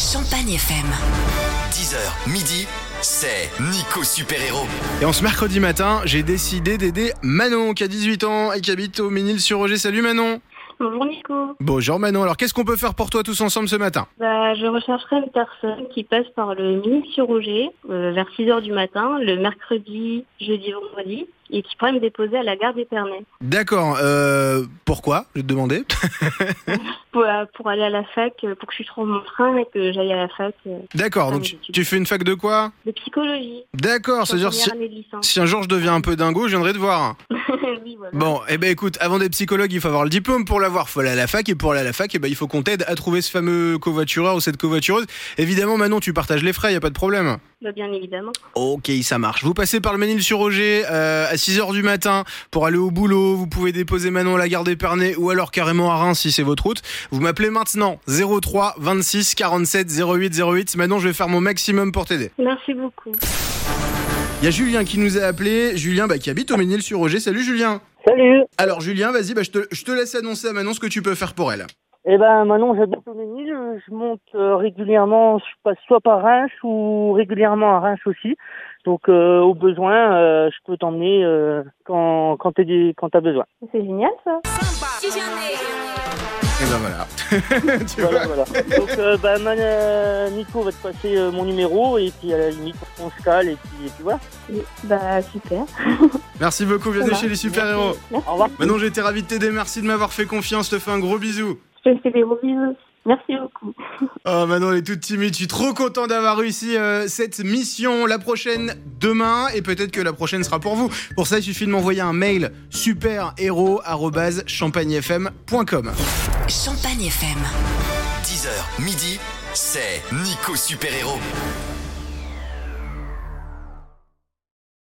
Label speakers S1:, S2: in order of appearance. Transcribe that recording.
S1: Champagne FM.
S2: 10h, midi, c'est Nico Super Héros.
S3: Et en ce mercredi matin, j'ai décidé d'aider Manon qui a 18 ans et qui habite au Ménil-sur-Roger. Salut Manon
S4: Bonjour Nico.
S3: Bonjour Manon, alors qu'est-ce qu'on peut faire pour toi tous ensemble ce matin?
S4: Bah, je rechercherai une personne qui passe par le mini sur Roger euh, vers 6h du matin, le mercredi, jeudi, vendredi, et qui pourrait me déposer à la gare d'Épernay.
S3: D'accord, euh, pourquoi? Je vais te demander.
S4: pour, euh, pour aller à la fac, euh, pour que je trouve mon train et que j'aille à la fac
S3: D'accord, donc tu, fais une fac de quoi?
S4: De psychologie.
S3: D'accord, c'est-à-dire si, si un jour je deviens un peu dingo, je viendrai te voir.
S4: oui, voilà.
S3: Bon, eh ben écoute, avant d'être psychologue, il faut avoir le diplôme pour l'avoir. Faut aller à la fac et pour aller à la fac, eh ben, il faut qu'on t'aide à trouver ce fameux covoitureur ou cette covoitureuse. Évidemment, Manon, tu partages les frais, y a pas de problème.
S4: Bah, bien évidemment.
S3: Ok, ça marche. Vous passez par le Ménil-sur-Roger euh, à 6h du matin pour aller au boulot. Vous pouvez déposer Manon à la gare d'Épernay ou alors carrément à Reims si c'est votre route. Vous m'appelez maintenant 03 26 47 08 08. Manon, je vais faire mon maximum pour t'aider.
S4: Merci beaucoup.
S3: Il y a Julien qui nous a appelé. Julien bah, qui habite au Ménil-sur-Roger. Salut Julien.
S5: Salut
S3: Alors Julien, vas-y, bah, je, te, je te laisse annoncer à Manon ce que tu peux faire pour elle.
S5: Eh ben maintenant j'habite au Ménil, je monte euh, régulièrement, je passe soit par Reims ou régulièrement à Reims aussi. Donc euh, au besoin, euh, je peux t'emmener euh, quand quand t'as des- quand t'as besoin.
S4: C'est génial ça.
S3: Et ben voilà. tu vois
S5: Voilà, voilà. Donc euh, bah, man- euh, Nico va te passer euh, mon numéro et puis à la limite on se cale et puis, et puis voilà.
S4: Bah, super.
S3: Merci beaucoup, bienvenue chez les super-héros.
S5: Au revoir.
S3: Manon, j'ai été ravi de t'aider. Merci de m'avoir fait confiance. Je te fais un gros bisou.
S4: Je te fais des gros bisous. Merci beaucoup.
S3: Oh Manon, elle est toute timide. Je suis trop content d'avoir réussi euh, cette mission. La prochaine demain et peut-être que la prochaine sera pour vous. Pour ça, il suffit de m'envoyer un mail superhéros@champagnefm.com.
S1: Champagne FM.
S2: 10h, midi, c'est Nico Super Héros.